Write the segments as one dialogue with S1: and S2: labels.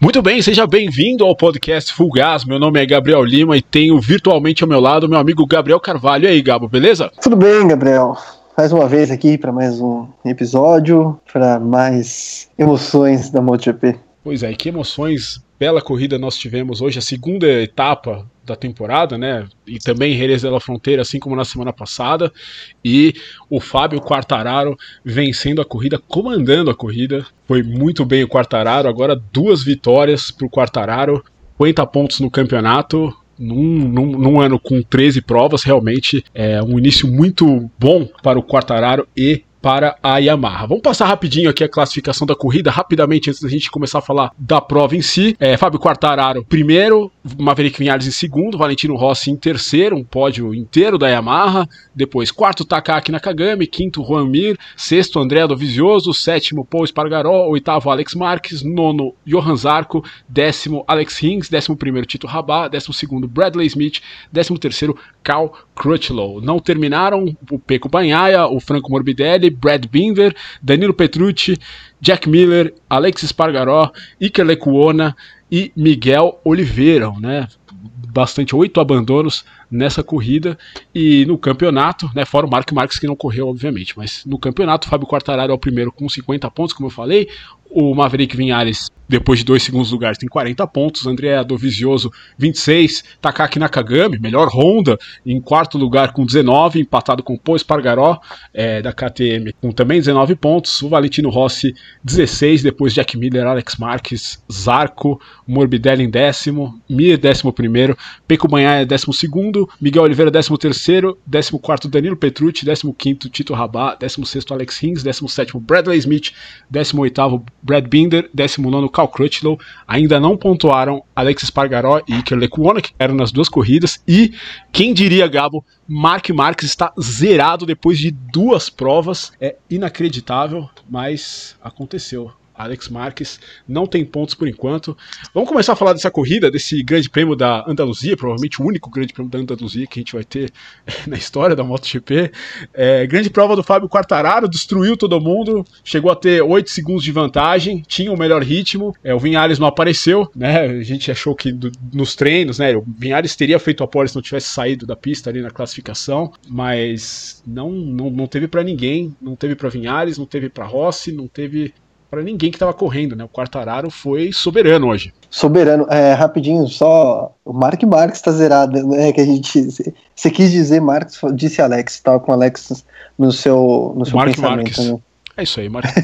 S1: Muito bem, seja bem-vindo ao podcast Full Gas. Meu nome é Gabriel Lima e tenho virtualmente ao meu lado meu amigo Gabriel Carvalho. E aí, Gabo, beleza?
S2: Tudo bem, Gabriel. Mais uma vez aqui para mais um episódio, para mais emoções da MotoGP.
S1: Pois é, que emoções. Bela corrida nós tivemos hoje, a segunda etapa da temporada, né? E também Jerez de la Fronteira, assim como na semana passada. E o Fábio Quartararo vencendo a corrida, comandando a corrida. Foi muito bem o Quartararo. Agora duas vitórias para o Quartararo, 50 pontos no campeonato. Num, num, num, ano com 13 provas, realmente é um início muito bom para o Quartararo e para a Yamaha. Vamos passar rapidinho aqui a classificação da corrida, rapidamente, antes da gente começar a falar da prova em si. É, Fábio Quartararo, primeiro, Maverick Vinhares em segundo, Valentino Rossi em terceiro, um pódio inteiro da Yamaha. Depois, quarto, Takaki Nakagami, quinto, Juan Mir, sexto, André Dovizioso, sétimo, Paul Espargaró, oitavo, Alex Marques, nono, Johan Zarco, décimo, Alex Rins, décimo primeiro, Tito Rabat, décimo segundo, Bradley Smith, décimo terceiro, Cal Crutchlow. Não terminaram o Peco Banhaia, o Franco Morbidelli, Brad Binder, Danilo Petrucci, Jack Miller, Alexis Spargaró, Iker Lecuona e Miguel Oliveira, né? Bastante oito abandonos nessa corrida e no campeonato, né, fora o Mark Marques que não correu, obviamente, mas no campeonato, Fábio Quartararo é o primeiro com 50 pontos, como eu falei, o Maverick Vinhares, depois de dois segundos lugares, tem 40 pontos. André Dovizioso, 26. Takaki Nakagami, melhor Honda, em quarto lugar com 19, empatado com o Pô Espargaró, é, da KTM, com também 19 pontos. O Valentino Rossi, 16. Depois Jack Miller, Alex Marques, Zarco, Morbidelli em décimo, Mir, décimo primeiro, Peco Banhaia, décimo segundo, Miguel Oliveira, décimo terceiro, décimo quarto Danilo Petrucci, décimo quinto Tito Rabat, décimo sexto Alex Rins, décimo sétimo Bradley Smith, décimo oitavo Brad Binder, 19 Cal Crutchlow, ainda não pontuaram Alex Spargaró e Iker Lecuona, que eram nas duas corridas, e quem diria, Gabo, Mark Marques está zerado depois de duas provas, é inacreditável, mas aconteceu. Alex Marques não tem pontos por enquanto. Vamos começar a falar dessa corrida, desse grande prêmio da Andaluzia, provavelmente o único grande prêmio da Andaluzia que a gente vai ter na história da MotoGP. É, grande prova do Fábio Quartararo, destruiu todo mundo, chegou a ter 8 segundos de vantagem, tinha o melhor ritmo. É, o Vinhares não apareceu, né? A gente achou que do, nos treinos, né? O Vinhares teria feito a pole se não tivesse saído da pista ali na classificação, mas não, não, não teve para ninguém, não teve para Vinhares, não teve para Rossi, não teve para ninguém que estava correndo, né? O Quartararo foi soberano hoje.
S2: Soberano, é, rapidinho, só o Mark Marques está zerado, né? Que a gente, você quis dizer Marques, disse Alex, estava com Alex no seu, no seu
S1: Mark
S2: pensamento.
S1: Marques.
S2: Né?
S1: É isso aí, Mark.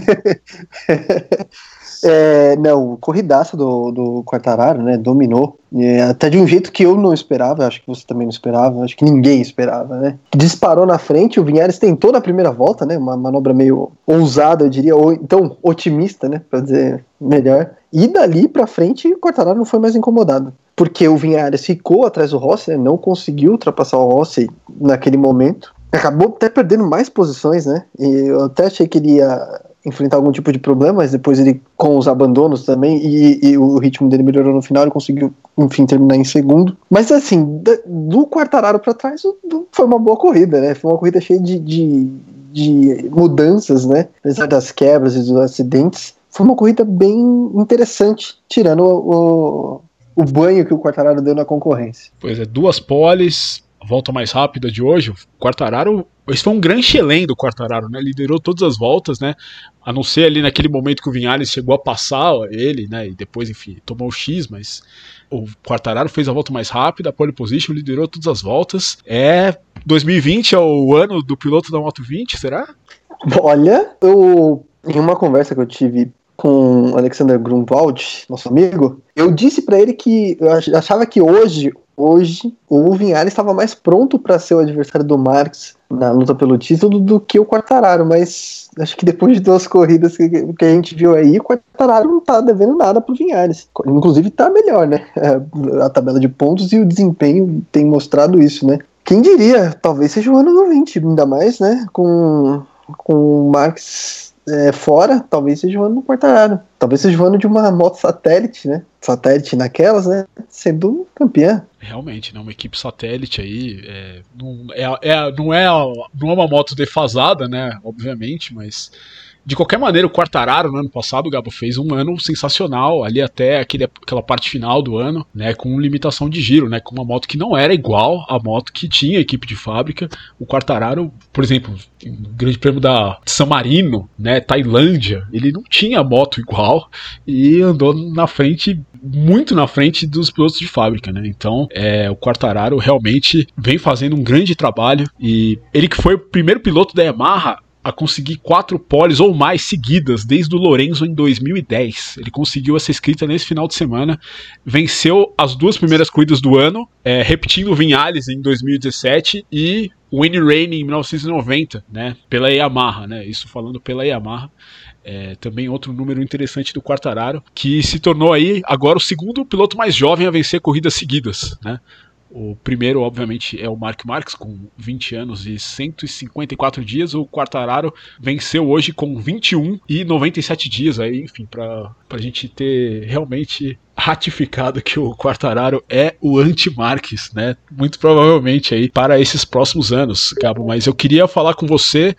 S2: é, não, corridaça do, do Quartararo, né? Dominou. É, até de um jeito que eu não esperava, acho que você também não esperava, acho que ninguém esperava, né? Disparou na frente, o Vinhares tentou na primeira volta, né? Uma manobra meio ousada, eu diria, ou então otimista, né? Pra dizer melhor. E dali pra frente, o Quartararo não foi mais incomodado. Porque o Vinhares ficou atrás do Rossi, né? não conseguiu ultrapassar o Rossi naquele momento. Acabou até perdendo mais posições, né? E eu até achei que ele ia enfrentar algum tipo de problema, mas depois ele, com os abandonos também, e, e, o ritmo dele melhorou no final, ele conseguiu, enfim, terminar em segundo. Mas assim, do Quartararo para trás, foi uma boa corrida, né? Foi uma corrida cheia de, de, de mudanças, né? Apesar das quebras e dos acidentes, foi uma corrida bem interessante, tirando o, o, o banho que o Quartararo deu na concorrência.
S1: Pois é, duas poles, volta mais rápida de hoje, o Quartararo, esse foi um grande chelém do Quartararo, né? Liderou todas as voltas, né? A não ser ali naquele momento que o Vinhares chegou a passar ele, né? E depois, enfim, tomou o X, mas o Quartararo fez a volta mais rápida, a pole position, liderou todas as voltas. É 2020 é o ano do piloto da Moto 20, será?
S2: Olha, eu em uma conversa que eu tive com Alexander Grunwald, nosso amigo, eu disse para ele que eu achava que hoje hoje o Vinhares estava mais pronto para ser o adversário do Marx na luta pelo título do que o Quartararo, mas acho que depois de duas corridas que, que a gente viu aí, o Quartararo não tá devendo nada pro Vinhares. Inclusive tá melhor, né? A tabela de pontos e o desempenho tem mostrado isso, né? Quem diria, talvez seja o ano do 20, ainda mais, né? Com, com o Marx é, fora, talvez seja o ano do Quartararo. Talvez seja o ano de uma moto satélite, né? Satélite naquelas, né? Sendo campeã.
S1: Realmente, né? Uma equipe satélite aí. É, não, é, é, não, é, não é uma moto defasada, né? Obviamente, mas De qualquer maneira, o Quartararo no ano passado, o Gabo, fez um ano sensacional, ali até aquele, aquela parte final do ano, né, com limitação de giro, né, com uma moto que não era igual à moto que tinha equipe de fábrica. O Quartararo, por exemplo, no Grande Prêmio da San Marino, né, Tailândia, ele não tinha moto igual e andou na frente muito na frente dos pilotos de fábrica, né? Então, é, o Quartararo realmente vem fazendo um grande trabalho e ele que foi o primeiro piloto da Yamaha a conseguir quatro poles ou mais seguidas desde o Lorenzo em 2010. Ele conseguiu essa escrita nesse final de semana, venceu as duas primeiras corridas do ano, é, repetindo o Vinhales em 2017 e o Wayne Rainey em 1990, né, pela Yamaha, né, isso falando pela Yamaha. É, também outro número interessante do Quartararo, que se tornou aí agora o segundo piloto mais jovem a vencer corridas seguidas, né? O primeiro, obviamente, é o Mark Marques, com 20 anos e 154 dias. O Quartararo venceu hoje com 21 e 97 dias. Aí, enfim, para a gente ter realmente ratificado que o Quartararo é o anti-Marques, né? Muito provavelmente aí para esses próximos anos, Gabo. Mas eu queria falar com você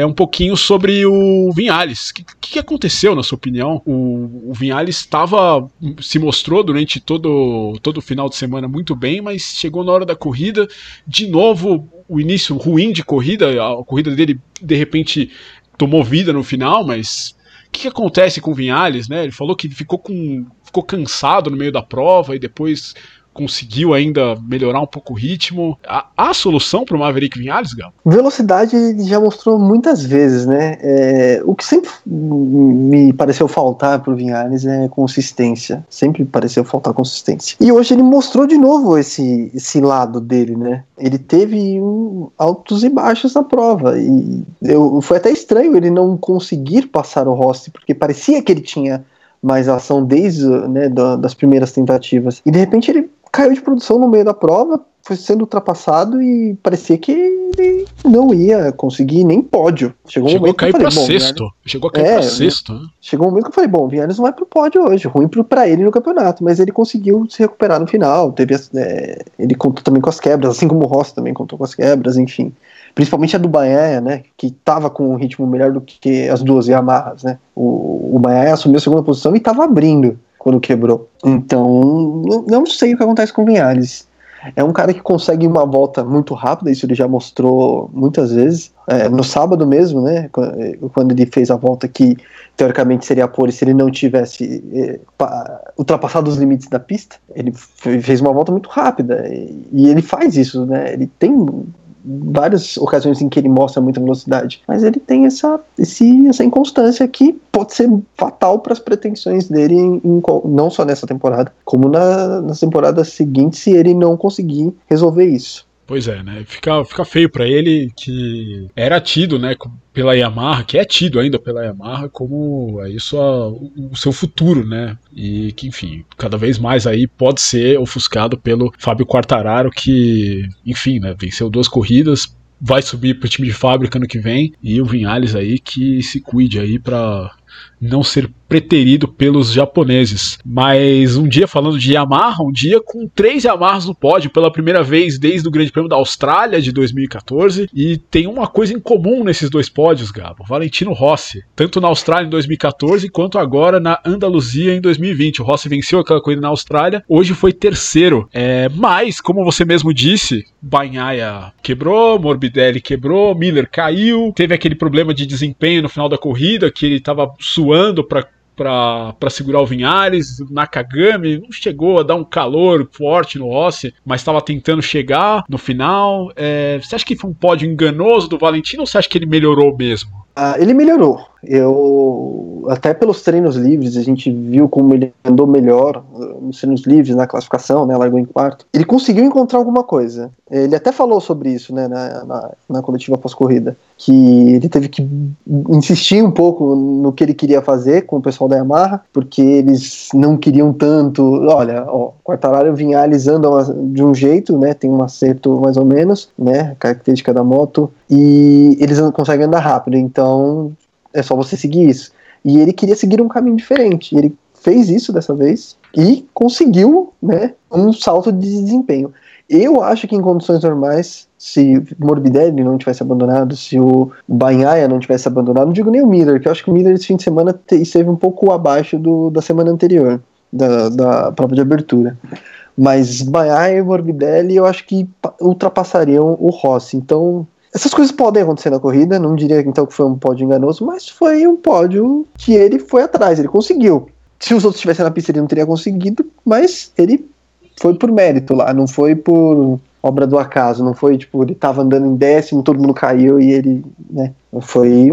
S1: é um pouquinho sobre o Vinhales. O que, que, aconteceu, na sua opinião? O, o Vinhales estava. se mostrou durante todo, todo o final de semana muito bem, mas chegou na hora da corrida, de novo, o início ruim de corrida, a corrida dele de repente tomou vida no final, mas o que, que, acontece com o Vinhales, né? Ele falou que ficou com ficou cansado no meio da prova e depois conseguiu ainda melhorar um pouco o ritmo. Há, há solução para o Maverick Vinhales, Gal?
S2: Velocidade ele já mostrou muitas vezes, né? É, o que sempre me pareceu faltar para o Vinhales é consistência. Sempre pareceu faltar consistência. E hoje ele mostrou de novo esse, esse lado dele, né? Ele teve um, altos e baixos na prova. E eu, foi até estranho ele não conseguir passar o Rossi, porque parecia que ele tinha mais ação desde né, das primeiras tentativas. E de repente ele caiu de produção no meio da prova, foi sendo ultrapassado e parecia que ele não ia conseguir nem pódio.
S1: Chegou, Chegou um a cair para sexto. Chegou a cair é, pra sexto. Né?
S2: Chegou um momento que eu falei, bom, o Vianes não vai pro pódio hoje, ruim para ele no campeonato, mas ele conseguiu se recuperar no final. Teve, é, ele contou também com as quebras, assim como o Rossi também contou com as quebras, enfim. Principalmente a do Banhaia, né, que estava com um ritmo melhor do que as duas Yamahas, né. O, o Banhaia assumiu a segunda posição e estava abrindo quando quebrou. Então, não sei o que acontece com o Vinhares. É um cara que consegue uma volta muito rápida, isso ele já mostrou muitas vezes. É, no sábado mesmo, né, quando ele fez a volta que teoricamente seria a pole se ele não tivesse é, ultrapassado os limites da pista, ele fez uma volta muito rápida e ele faz isso, né? Ele tem várias ocasiões em que ele mostra muita velocidade, mas ele tem essa, esse, essa inconstância que pode ser fatal para as pretensões dele, em, em, não só nessa temporada, como na, nas temporadas seguintes, se ele não conseguir resolver isso.
S1: Pois é, né? Fica, fica feio para ele que era tido, né, pela Yamaha, que é tido ainda pela Yamaha como aí sua, o seu futuro, né? E que, enfim, cada vez mais aí pode ser ofuscado pelo Fábio Quartararo, que, enfim, né, venceu duas corridas, vai subir pro time de fábrica no que vem, e o Vinhales aí que se cuide aí para não ser preterido pelos japoneses. Mas um dia falando de Yamaha, um dia com três Yamahas no pódio pela primeira vez desde o Grande Prêmio da Austrália de 2014. E tem uma coisa em comum nesses dois pódios, Gabo. Valentino Rossi, tanto na Austrália em 2014 quanto agora na Andaluzia em 2020. O Rossi venceu aquela corrida na Austrália, hoje foi terceiro. É, mas, como você mesmo disse, Banhaia quebrou, Morbidelli quebrou, Miller caiu, teve aquele problema de desempenho no final da corrida que ele estava suando para para segurar o Vinhares. Nakagami não chegou a dar um calor forte no Rossi, mas estava tentando chegar no final. É, você acha que foi um pódio enganoso do Valentino ou você acha que ele melhorou mesmo?
S2: Ah, ele melhorou. Eu até pelos treinos livres a gente viu como ele andou melhor uh, nos treinos livres na classificação, né? Largou em quarto. Ele conseguiu encontrar alguma coisa. Ele até falou sobre isso, né? Na, na, na coletiva pós-corrida, que ele teve que insistir um pouco no que ele queria fazer com o pessoal da Yamaha, porque eles não queriam tanto. Olha, ó, Quartararo e Vinhales andam de um jeito, né? Tem um acerto mais ou menos, né? Característica da moto e eles conseguem andar rápido. Então é só você seguir isso. E ele queria seguir um caminho diferente. Ele fez isso dessa vez e conseguiu, né, um salto de desempenho. Eu acho que em condições normais se Morbidelli não tivesse abandonado, se o Banhaia não tivesse abandonado, não digo nem o Miller, que eu acho que o Miller esse fim de semana esteve um pouco abaixo do, da semana anterior, da, da prova de abertura. Mas Banhaia e Morbidelli eu acho que ultrapassariam o Rossi. Então, essas coisas podem acontecer na corrida, não diria então que foi um pódio enganoso, mas foi um pódio que ele foi atrás, ele conseguiu. Se os outros estivessem na pista, ele não teria conseguido, mas ele foi por mérito lá, não foi por obra do acaso, não foi tipo, ele tava andando em décimo, todo mundo caiu e ele, né, foi,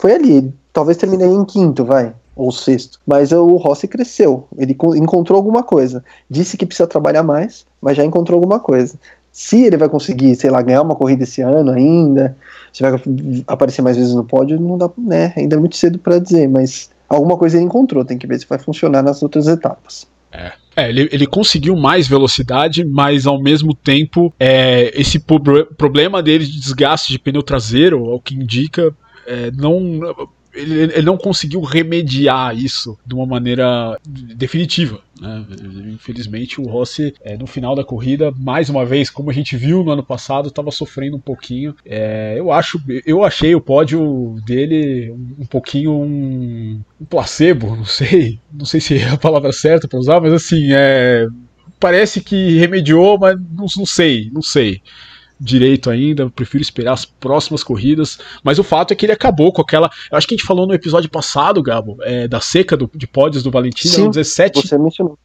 S2: foi ali, talvez terminei em quinto, vai, ou sexto, mas o Rossi cresceu, ele encontrou alguma coisa, disse que precisa trabalhar mais, mas já encontrou alguma coisa. Se ele vai conseguir, sei lá, ganhar uma corrida esse ano ainda, se vai aparecer mais vezes no pódio, não dá, né, ainda é muito cedo para dizer, mas alguma coisa ele encontrou, tem que ver se vai funcionar nas outras etapas.
S1: É. É, ele, ele conseguiu mais velocidade, mas ao mesmo tempo é, esse problema dele de desgaste de pneu traseiro, ao que indica, é, não ele, ele, não conseguiu remediar isso de uma maneira definitiva. Né? Infelizmente, o Rossi, é, no final da corrida, mais uma vez, como a gente viu no ano passado, estava sofrendo um pouquinho. É, eu acho, eu achei o pódio dele um, pouquinho um, um, placebo, não sei, não sei se é a palavra certa para usar, mas assim, é, parece que remediou, mas não, não sei, não sei direito ainda, prefiro esperar as próximas corridas. Mas o fato é que ele acabou com aquela. Eu acho que a gente falou no episódio passado, Gabo, é, da seca do, de pódios do Valentino, Sim, 17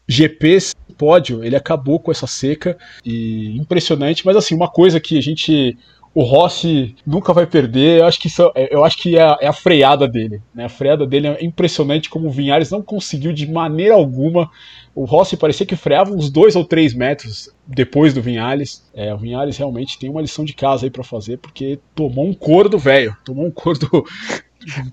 S1: GPs pódio, ele acabou com essa seca e impressionante. Mas assim, uma coisa que a gente o Rossi nunca vai perder. Eu acho que, isso, é, eu acho que é, a, é a freada dele. Né? A freada dele é impressionante como o Vinhares não conseguiu de maneira alguma. O Rossi parecia que freava uns dois ou três metros depois do Vinhales. É, o Vinhales realmente tem uma lição de casa aí para fazer, porque tomou um cor do velho. Tomou um cor do.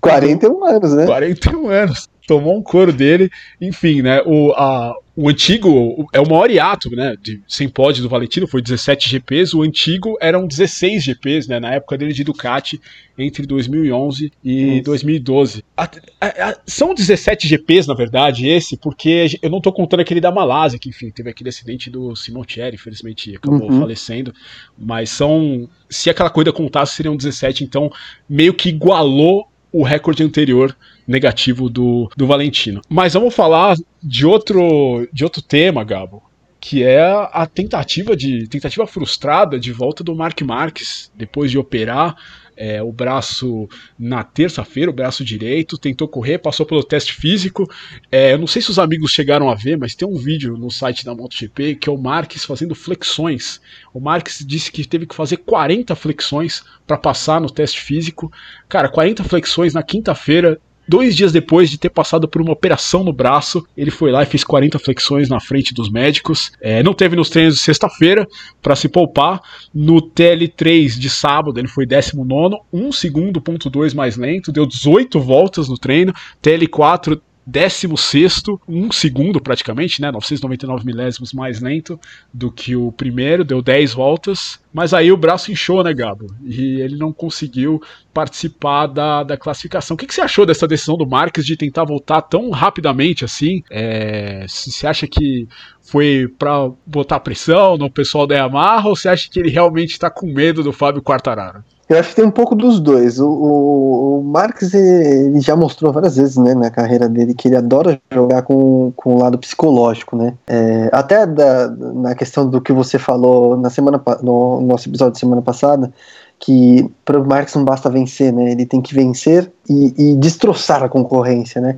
S2: 41 anos, né?
S1: 41 anos tomou um couro dele. Enfim, né? O, a, o antigo é o maior hiato, né? De, sem pódio do Valentino, foi 17 GPs. O antigo eram 16 GPs, né? Na época dele de Ducati, entre 2011 e Isso. 2012. A, a, a, são 17 GPs, na verdade, esse, porque eu não tô contando aquele da Malásia, que enfim, teve aquele acidente do Simontieri, infelizmente acabou uhum. falecendo. Mas são. Se aquela corrida contasse, seriam 17, então meio que igualou o recorde anterior negativo do, do Valentino. Mas vamos falar de outro, de outro tema, Gabo, que é a tentativa de tentativa frustrada de volta do Mark Marques depois de operar é, o braço na terça-feira, o braço direito, tentou correr, passou pelo teste físico. É, eu não sei se os amigos chegaram a ver, mas tem um vídeo no site da MotoGP que é o Marques fazendo flexões. O Marques disse que teve que fazer 40 flexões para passar no teste físico. Cara, 40 flexões na quinta-feira Dois dias depois de ter passado por uma operação no braço, ele foi lá e fez 40 flexões na frente dos médicos. É, não teve nos treinos de sexta-feira para se poupar. No TL3 de sábado, ele foi 19, 1 segundo, ponto 2 mais lento, deu 18 voltas no treino. TL4 16 um segundo praticamente, né, 999 milésimos mais lento do que o primeiro, deu 10 voltas, mas aí o braço inchou, né, Gabo? E ele não conseguiu participar da, da classificação. O que, que você achou dessa decisão do Marques de tentar voltar tão rapidamente assim? É, você acha que foi para botar pressão no pessoal da Yamaha ou você acha que ele realmente está com medo do Fábio Quartararo?
S2: Eu acho que tem um pouco dos dois. O, o, o Marques ele já mostrou várias vezes né, na carreira dele que ele adora jogar com, com o lado psicológico. Né? É, até da, na questão do que você falou na semana, no nosso episódio de semana passada, que para o Marques não basta vencer, né? ele tem que vencer e, e destroçar a concorrência. Né?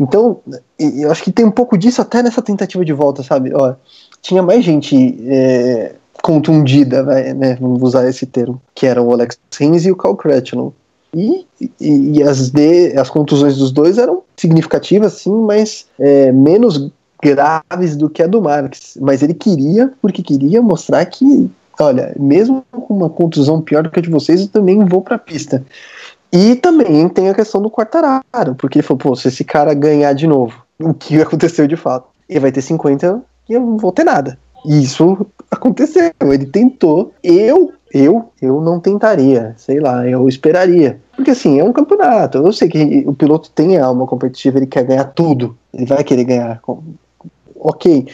S2: Então, eu acho que tem um pouco disso até nessa tentativa de volta, sabe? Ó, tinha mais gente. É, contundida, né, vamos usar esse termo, que eram o Alex Rins e o Cal Crutchlow. E, e, e, as, de, as contusões dos dois eram significativas, sim, mas é, menos graves do que a do Marx. Mas ele queria, porque queria mostrar que, olha, mesmo com uma contusão pior do que a de vocês, eu também vou para a pista. E também tem a questão do Quartararo, porque ele falou, pô, se esse cara ganhar de novo, o que aconteceu de fato? Ele vai ter 50 e eu não vou ter nada. E isso aconteceu. Ele tentou. Eu, eu, eu não tentaria. Sei lá, eu esperaria. Porque assim, é um campeonato. Eu sei que o piloto tem alma competitiva, ele quer ganhar tudo. Ele vai querer ganhar. Ok.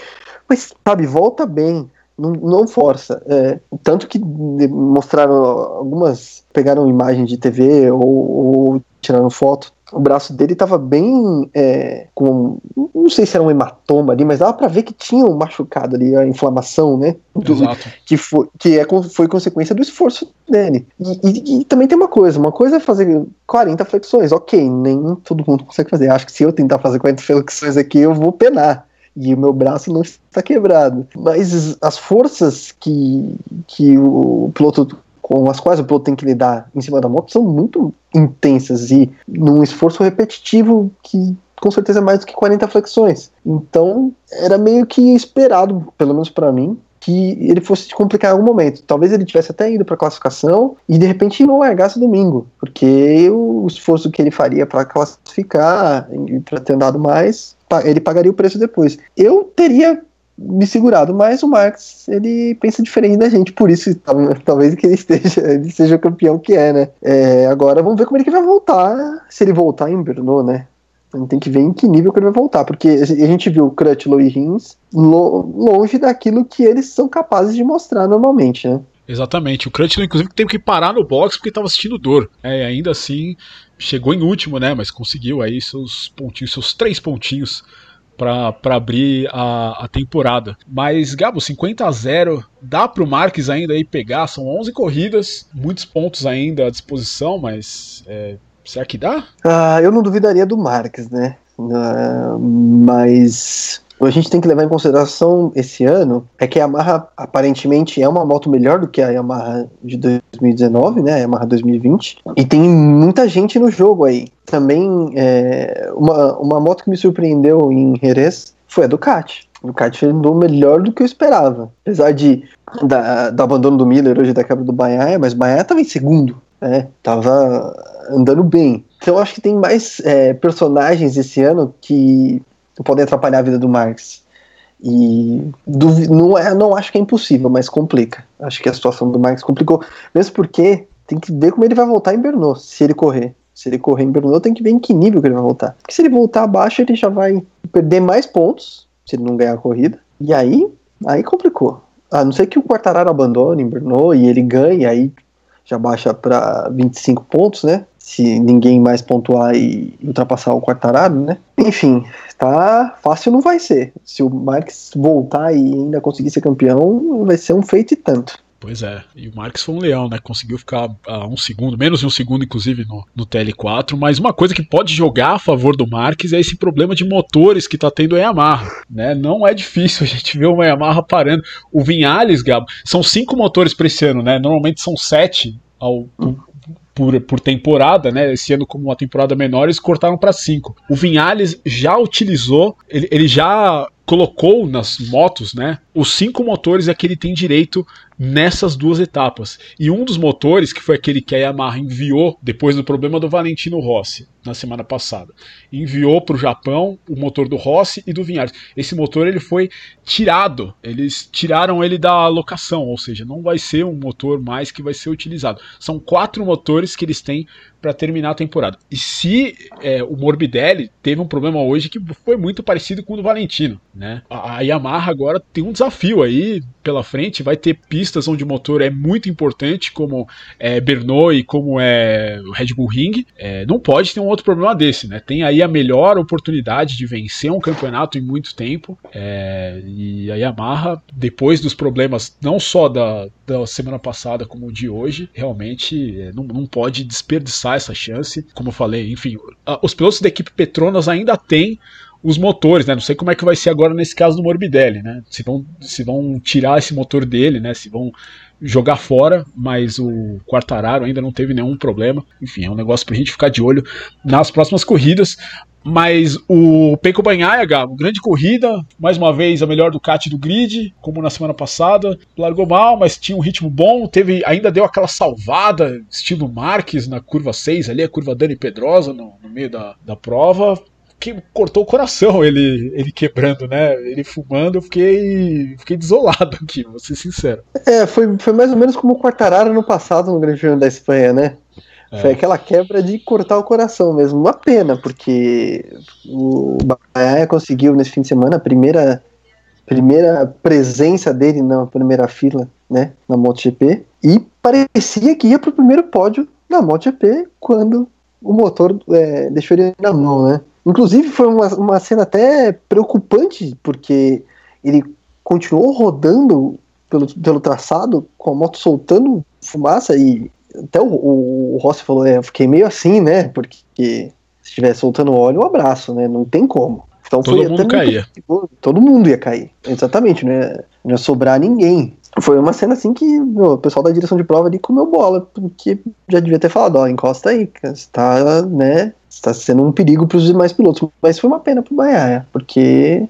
S2: Mas, sabe, volta bem. não, não força. É, tanto que mostraram algumas. pegaram imagem de TV ou, ou tiraram foto o braço dele estava bem é, com. Não sei se era um hematoma ali, mas dava para ver que tinha um machucado ali, a inflamação, né?
S1: Do, Exato.
S2: Que, foi, que é, foi consequência do esforço dele. E, e, e, também tem uma coisa: uma coisa é fazer 40 flexões, ok, nem todo mundo consegue fazer. Acho que se eu tentar fazer 40 flexões aqui, eu vou penar. E o meu braço não está quebrado. Mas as forças que, que o piloto com as quais o piloto tem que lidar em cima da moto são muito intensas e num esforço repetitivo que com certeza é mais do que 40 flexões. Então era meio que esperado, pelo menos para mim, que ele fosse complicar em algum momento. Talvez ele tivesse até ido para classificação e de repente não largasse domingo, porque o esforço que ele faria para classificar e para ter andado mais, ele pagaria o preço depois. Eu teria me segurado, mas o Max ele pensa diferente da gente, por isso talvez que ele esteja, ele seja o campeão que é, né? É, agora vamos ver como ele vai voltar, se ele voltar em Brno, né? A gente tem que ver em que nível que ele vai voltar, porque a gente viu Crutchlow e Rins longe daquilo que eles são capazes de mostrar normalmente, né?
S1: Exatamente. O Crutchlow, inclusive, teve que parar no box porque estava sentindo dor. É, ainda assim, chegou em último, né? Mas conseguiu aí seus pontinhos, seus três pontinhos para abrir a, a, temporada. Mas, Gabo, 50 a 0 dá para o Marques ainda aí pegar, são 11 corridas, muitos pontos ainda à disposição, mas é, será que dá?
S2: Ah, eu não duvidaria do Marques, né? Uh, mas a gente tem que levar em consideração esse ano é que a Yamaha aparentemente é uma moto melhor do que a Yamaha de 2019, né? A Yamaha 2020. E tem muita gente no jogo aí. Também é, uma, uma moto que me surpreendeu em Jerez foi a Ducati. A Ducati andou melhor do que eu esperava. Apesar de da, do abandono do Miller hoje da quebra do Banhaia, mas Banhaia estava em segundo. Né? Tava andando bem. Então acho que tem mais é, personagens esse ano que podem atrapalhar a vida do Marx. E não, é, não acho que é impossível, mas complica. Acho que a situação do Marx complicou. Mesmo porque tem que ver como ele vai voltar em Bernou, se ele correr. Se ele correr em Bernou, tem que ver em que nível que ele vai voltar. Porque se ele voltar abaixo, ele já vai perder mais pontos, se ele não ganhar a corrida. E aí, aí complicou. A não ser que o Quartararo abandone em Bernou e ele ganhe, aí já baixa para 25 pontos, né? Se ninguém mais pontuar e ultrapassar o Quartararo, né? Enfim, tá fácil não vai ser. Se o Marques voltar e ainda conseguir ser campeão, vai ser um feito e tanto.
S1: Pois é, e o Marques foi um leão, né? Conseguiu ficar a um segundo, menos de um segundo, inclusive, no, no TL4. Mas uma coisa que pode jogar a favor do Marques é esse problema de motores que tá tendo a Yamaha, né? Não é difícil a gente ver uma Yamaha parando. O Vinhales, Gabo, são cinco motores para esse ano, né? Normalmente são sete ao, por, por temporada, né? Esse ano, como uma temporada menor, eles cortaram para cinco. O Vinhales já utilizou, ele, ele já colocou nas motos, né? Os cinco motores é que ele tem direito nessas duas etapas. E um dos motores, que foi aquele que a Yamaha enviou depois do problema do Valentino Rossi na semana passada, enviou para o Japão o motor do Rossi e do Vinhares. Esse motor ele foi tirado, eles tiraram ele da locação, ou seja, não vai ser um motor mais que vai ser utilizado. São quatro motores que eles têm para terminar a temporada. E se é, o Morbidelli teve um problema hoje que foi muito parecido com o do Valentino, né? A, Yamaha agora tem um desafio aí pela frente, vai ter pistas onde o motor é muito importante, como é Bernoulli como é o Red Bull Ring. É, não pode ter um outro problema desse, né? Tem aí a melhor oportunidade de vencer um campeonato em muito tempo. É, e a Yamaha, depois dos problemas não só da, da semana passada como de hoje, realmente é, não, não pode desperdiçar essa chance. Como eu falei, enfim, os pilotos da equipe Petronas ainda têm os motores, né? Não sei como é que vai ser agora nesse caso do Morbidelli, né? Se vão, se vão tirar esse motor dele, né? Se vão jogar fora, mas o Quartararo ainda não teve nenhum problema. Enfim, é um negócio pra gente ficar de olho nas próximas corridas. Mas o Peico Banhaia, Gabo, grande corrida, mais uma vez a melhor Ducati do grid, como na semana passada. Largou mal, mas tinha um ritmo bom, teve ainda deu aquela salvada, estilo Marques na curva 6 ali, a curva Dani Pedrosa no, no meio da, da prova que cortou o coração ele, ele quebrando, né? Ele fumando, eu fiquei, fiquei desolado aqui, vou ser sincero.
S2: É, foi, foi mais ou menos como o Quartararo no passado no Grande Prêmio da Espanha, né? É. Foi aquela quebra de cortar o coração mesmo. Uma pena, porque o Bahia conseguiu nesse fim de semana a primeira primeira presença dele na primeira fila, né, na MotoGP, e parecia que ia para o primeiro pódio na MotoGP quando o motor é, deixou ele na mão, né. Inclusive foi uma, uma cena até preocupante, porque ele continuou rodando pelo, pelo traçado, com a moto soltando fumaça, e até o, o, o Rossi falou, é, eu fiquei meio assim, né, porque se estiver soltando óleo, um abraço, né, não tem como.
S1: Então todo mundo caía.
S2: Todo mundo ia cair. Exatamente, né? Não ia sobrar ninguém. Foi uma cena assim que meu, o pessoal da direção de prova ali comeu bola, porque já devia ter falado, ó, encosta aí, está, né, está sendo um perigo para os demais pilotos. Mas foi uma pena para o Baia, porque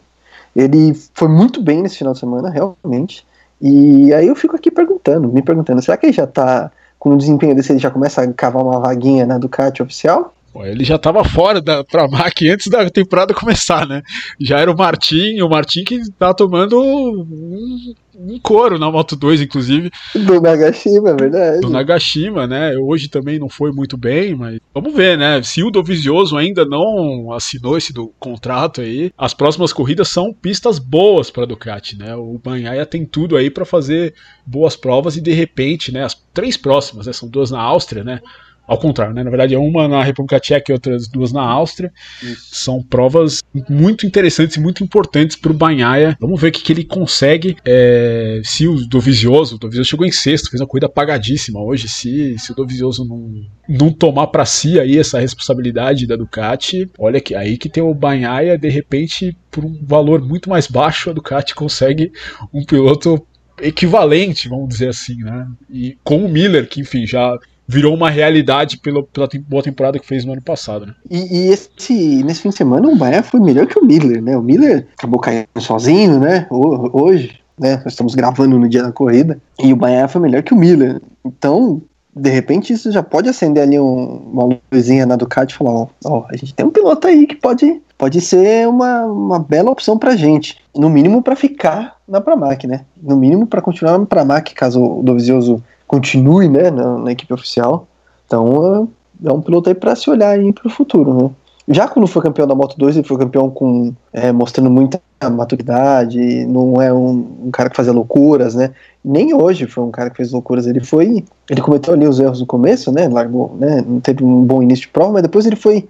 S2: ele foi muito bem nesse final de semana, realmente. E aí eu fico aqui perguntando, me perguntando, será que ele já está com o desempenho desse, ele já começa a cavar uma vaguinha na Ducati oficial?
S1: Ele já estava fora da pra Mac antes da temporada começar, né? Já era o Martin, o Martin que tá tomando um, um couro na Moto 2, inclusive.
S2: Do Nagashima, é verdade.
S1: Do Nagashima, né? Hoje também não foi muito bem, mas vamos ver, né? Se o Dovizioso ainda não assinou esse do contrato aí, as próximas corridas são pistas boas para Ducati, né? O Banhaia tem tudo aí para fazer boas provas e de repente, né? As três próximas, né? São duas na Áustria, né? Ao contrário, né? Na verdade, é uma na República Tcheca e outras duas na Áustria. Isso. São provas muito interessantes e muito importantes para o Banhaia. Vamos ver o que, que ele consegue. É, se o Dovizioso, o Dovizioso chegou em sexto, fez uma corrida apagadíssima hoje. Se, se o Dovizioso não, não tomar para si aí essa responsabilidade da Ducati, olha que aí que tem o Banhaia, de repente, por um valor muito mais baixo, a Ducati consegue um piloto equivalente, vamos dizer assim, né? E com o Miller, que enfim já virou uma realidade pela, pela boa temporada que fez no ano passado, né?
S2: E, e esse, nesse fim de semana o Bahia foi melhor que o Miller, né? O Miller acabou caindo sozinho, né? Hoje, né? Nós estamos gravando no dia da corrida e o Bahia foi melhor que o Miller. Então, de repente, isso já pode acender ali um, uma luzinha na Ducati e falar: ó, ó, a gente tem um piloto aí que pode, pode ser uma, uma bela opção pra gente. No mínimo para ficar na Pramac, né? No mínimo para continuar na Pramac, caso o Dovizioso continue né, na, na equipe oficial. Então é, é um piloto aí para se olhar para o futuro, né? Já quando foi campeão da Moto 2, ele foi campeão com é, mostrando muita maturidade, não é um, um, cara que fazia loucuras, né? Nem hoje foi um cara que fez loucuras. Ele foi, ele cometeu ali os erros no começo, né? Largou, né? Não teve um bom início de prova, mas depois ele foi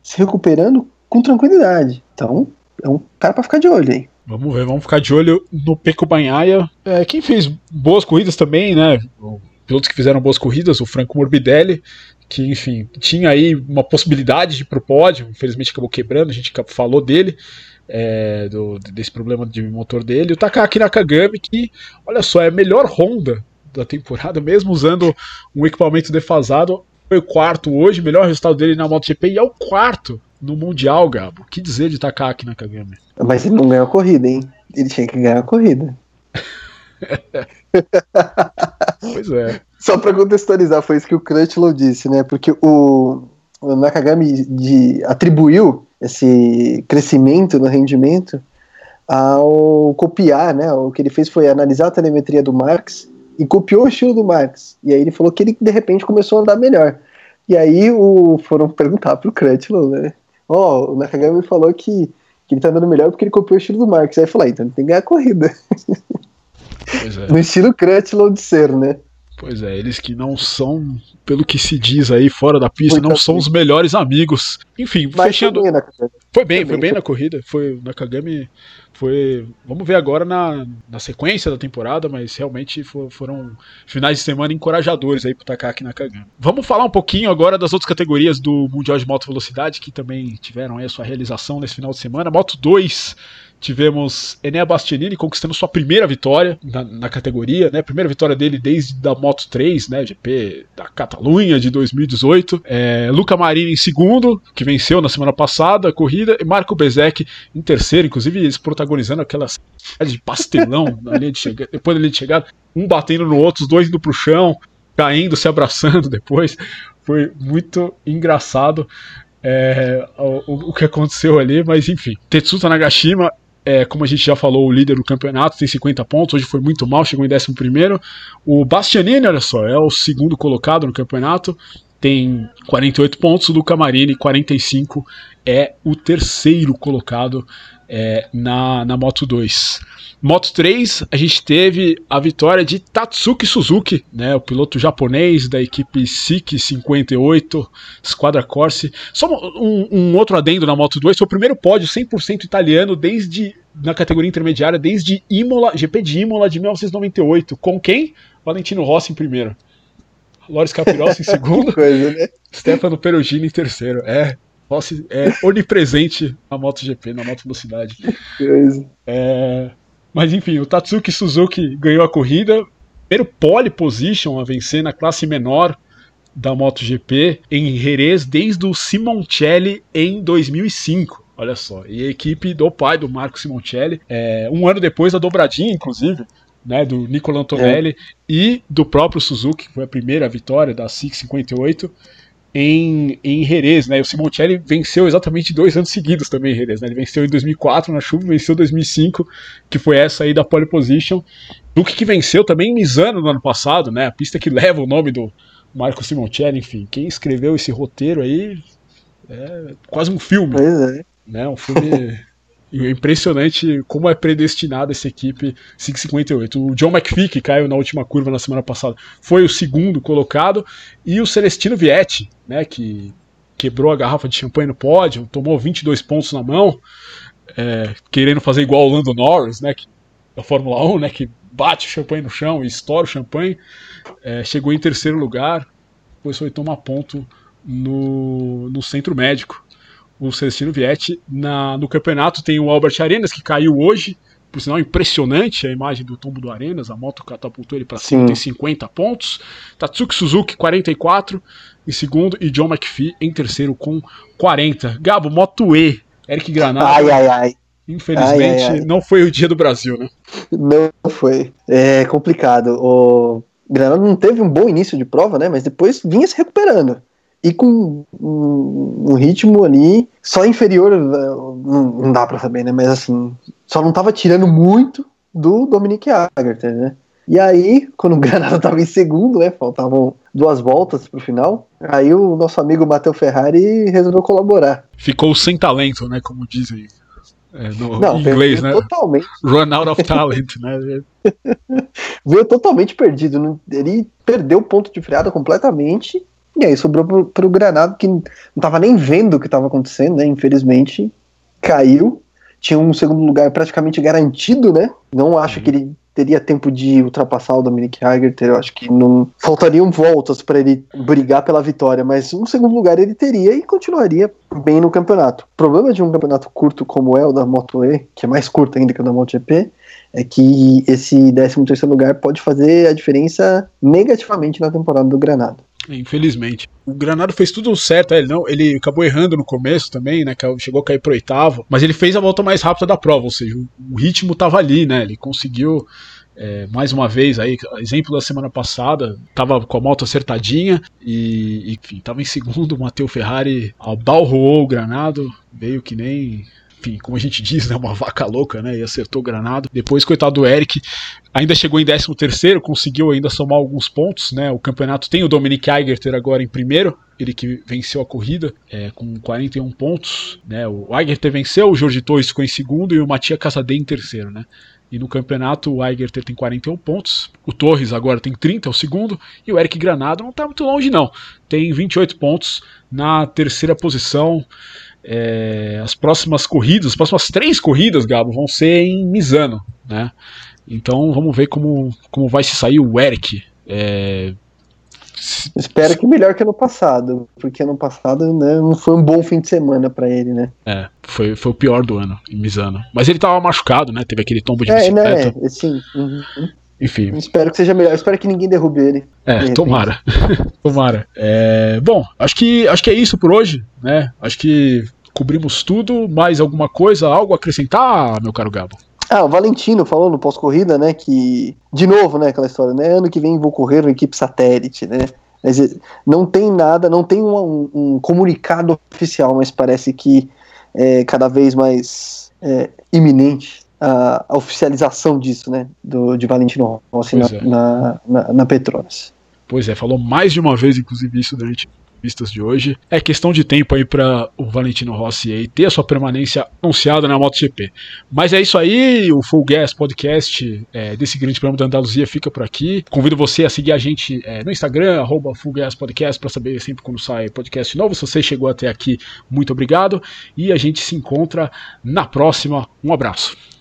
S2: se recuperando com tranquilidade. Então é um cara para ficar de olho aí.
S1: Vamos ver, vamos ficar de olho no Peco Banhaia. É, quem fez boas corridas também, né? Pilotos que fizeram boas corridas, o Franco Morbidelli, que, enfim, tinha aí uma possibilidade de ir pro pódio, infelizmente acabou quebrando, a gente falou dele, é, do, desse problema de motor dele. O Takaki Nakagami, que, olha só, é a melhor Honda da temporada, mesmo usando um equipamento defasado, foi o quarto hoje, melhor resultado dele na MotoGP e é o quarto no Mundial, Gabo. O que dizer de Takaki Nakagami?
S2: Mas ele não ganhou a corrida, hein? Ele tinha que ganhar a corrida.
S1: pois é.
S2: Só para contextualizar, foi isso que o Crutchlow disse, né? Porque o, o Nakagami de, atribuiu esse crescimento no rendimento ao copiar, né? O que ele fez foi analisar a telemetria do Marx e copiou o estilo do Marx. E aí ele falou que ele de repente começou a andar melhor. E aí o, foram perguntar pro Crutchlow, né? Ó, oh, o Nakagami falou que, que ele tá andando melhor porque ele copiou o estilo do Marx. Aí eu falei, ah, então ele tem que ganhar a corrida. É. no estilo Crutchlow de ser, né?
S1: Pois é, eles que não são, pelo que se diz aí fora da pista, não são os melhores amigos. Enfim, Mas fechando. Foi bem, foi bem, foi bem na corrida. Foi o Nakagami foi. Vamos ver agora na, na sequência da temporada, mas realmente for, foram finais de semana encorajadores aí pro Takaki Nakagami. Vamos falar um pouquinho agora das outras categorias do Mundial de Moto Velocidade que também tiveram aí a sua realização nesse final de semana. Moto 2 Tivemos Enea Bastianini conquistando sua primeira vitória na, na, categoria, né? Primeira vitória dele desde a Moto 3, né? GP da Catalunha de 2018. É, Luca Marini em segundo, que venceu na semana passada a corrida, e Marco Bezek em terceiro, inclusive eles protagonizando aquela de pastelão na linha de chegada, depois da linha de chegada, um batendo no outro, os dois indo pro chão, caindo, se abraçando depois. Foi muito engraçado. É, o, o, que aconteceu ali, mas enfim. Tetsuta Nagashima é, como a gente já falou, o líder do campeonato tem 50 pontos, hoje foi muito mal, chegou em 11. O Bastianini, olha só, é o segundo colocado no campeonato, tem 48 pontos, o Luca Marini, 45, é o terceiro colocado é, na, na Moto 2. Moto 3, a gente teve a vitória de Tatsuki Suzuki, né, o piloto japonês da equipe SIC 58, Squadra Corse. Só um, um, outro adendo na Moto 2, foi o primeiro pódio 100% italiano desde na categoria intermediária desde Imola, GP de Imola de 1998. Com quem? Valentino Rossi em primeiro. Loris Capirossi em segundo. coisa, né? Stefano Perugini em terceiro. É, Rossi é onipresente na MotoGP, na moto velocidade. É, mas enfim, o Tatsuki Suzuki ganhou a corrida. Primeiro pole position a vencer na classe menor da MotoGP em Jerez desde o Simoncelli em 2005. Olha só, e a equipe do pai do Marco Simoncelli, é, um ano depois da dobradinha, inclusive, né, do Nicola Antonelli é. e do próprio Suzuki, que foi a primeira vitória da SIC 58 em, em Jerez, né? O Simoncelli venceu exatamente dois anos seguidos também em Jerez, né? Ele venceu em 2004 na chuva, venceu em 2005, que foi essa aí da pole position. Duque que venceu também em Misano no ano passado, né? A pista que leva o nome do Marco Simoncelli, enfim. Quem escreveu esse roteiro aí é quase um filme. Pois é. Né? Um filme E é impressionante como é predestinada essa equipe 558. O John McPhee, que caiu na última curva na semana passada, foi o segundo colocado, e o Celestino Vietti, né, que quebrou a garrafa de champanhe no pódio, tomou 22 pontos na mão, é, querendo fazer igual o Lando Norris, né, que, da Fórmula 1, né, que bate o champanhe no chão e estoura o champanhe, é, chegou em terceiro lugar, depois foi tomar ponto no, no centro médico o Celestino Vietti. Na, no campeonato tem o Albert Arenas, que caiu hoje. Por sinal, impressionante a imagem do tombo do Arenas. A moto catapultou ele para cima, tem 50 pontos. Tatsuki Suzuki, 44 em segundo. E John McPhee em terceiro com 40. Gabo, Moto E. Eric Granada.
S2: Ai, ai, ai.
S1: Infelizmente, ai, ai, ai. não foi o dia do Brasil, né?
S2: Não foi. É complicado. O Granada não teve um bom início de prova, né? Mas depois vinha se recuperando e com um, um ritmo ali só inferior, eh, não, não dá para saber, né? Mas assim, só não tava tirando muito do Dominic Agarter, né? E aí, quando o Granada tava em segundo, né? Faltavam duas voltas pro final. Aí o nosso amigo Matheus Ferrari resolveu colaborar.
S1: Ficou sem talento, né? Como dizem é, no não, inglês, né?
S2: Totalmente.
S1: Run out of talent, né?
S2: Veio totalmente perdido. Ele perdeu o ponto de freada completamente e aí sobrou pro, pro Granado, que não tava nem vendo o que estava acontecendo, né? Infelizmente, caiu. Tinha um segundo lugar praticamente garantido, né? Não acho uhum. que ele teria tempo de ultrapassar o Dominic Hagerter. Eu acho que não faltariam voltas para ele brigar pela vitória, mas um segundo lugar ele teria e continuaria bem no campeonato. O problema de um campeonato curto como é o da Moto E, que é mais curto ainda que o da MotoGP, é que esse 13 terceiro lugar pode fazer a diferença negativamente na temporada do Granada.
S1: Infelizmente. O Granado fez tudo certo, é, ele não, ele acabou errando no começo também, né? Chegou a cair pro oitavo, mas ele fez a volta mais rápida da prova, ou seja, o, ritmo tava ali, né? Ele conseguiu é, mais uma vez aí, exemplo da semana passada, tava com a moto acertadinha e, enfim, tava em segundo, Matteo Ferrari abalroou o Granado, veio que nem enfim, como a gente diz, né, uma vaca louca, né, e acertou granado. Depois, coitado do Eric, ainda chegou em 13 terceiro, conseguiu ainda somar alguns pontos, né, o campeonato tem o Dominic Eigerter agora em primeiro, ele que venceu a corrida é, com 41 pontos, né, o Eigerter venceu, o Jorge Torres ficou em segundo e o Matias Casadei em terceiro, né. E no campeonato o Eigerter tem 41 pontos, o Torres agora tem 30, é o segundo, e o Eric Granado não está muito longe não, tem 28 pontos na terceira posição. É, as próximas corridas, as próximas três corridas, Gabo, vão ser em Misano, né? Então vamos ver como, como vai se sair o Eric. É...
S2: Espero que melhor que ano passado, porque ano passado né, não foi um bom fim de semana para ele, né?
S1: É, foi, foi o pior do ano em Misano. Mas ele tava machucado, né? Teve aquele tombo de é, bicicleta.
S2: Né? Sim. Uhum. Enfim. Espero que seja melhor. Espero que ninguém derrube ele.
S1: É, tomara. tomara. É, bom, acho que, acho que é isso por hoje, né? Acho que cobrimos tudo. Mais alguma coisa, algo a acrescentar, meu caro Gabo?
S2: Ah, o Valentino falou no pós-corrida, né, que, de novo, né, aquela história, né, ano que vem vou correr uma equipe satélite, né, mas não tem nada, não tem um, um comunicado oficial, mas parece que é cada vez mais é, iminente a, a, oficialização disso, né, do, de Valentino Rossi na, é. na, na, na Petronas.
S1: Pois é, falou mais de uma vez, inclusive, isso durante vistas de hoje. É questão de tempo aí para o Valentino Rossi aí ter a sua permanência anunciada na MotoGP. Mas é isso aí, o Full Gas Podcast é, desse grande prêmio da Andaluzia fica por aqui. Convido você a seguir a gente é, no Instagram, arroba Full Gas Podcast, para saber sempre quando sai podcast novo. Se você chegou até aqui, muito obrigado. E a gente se encontra na próxima. Um abraço.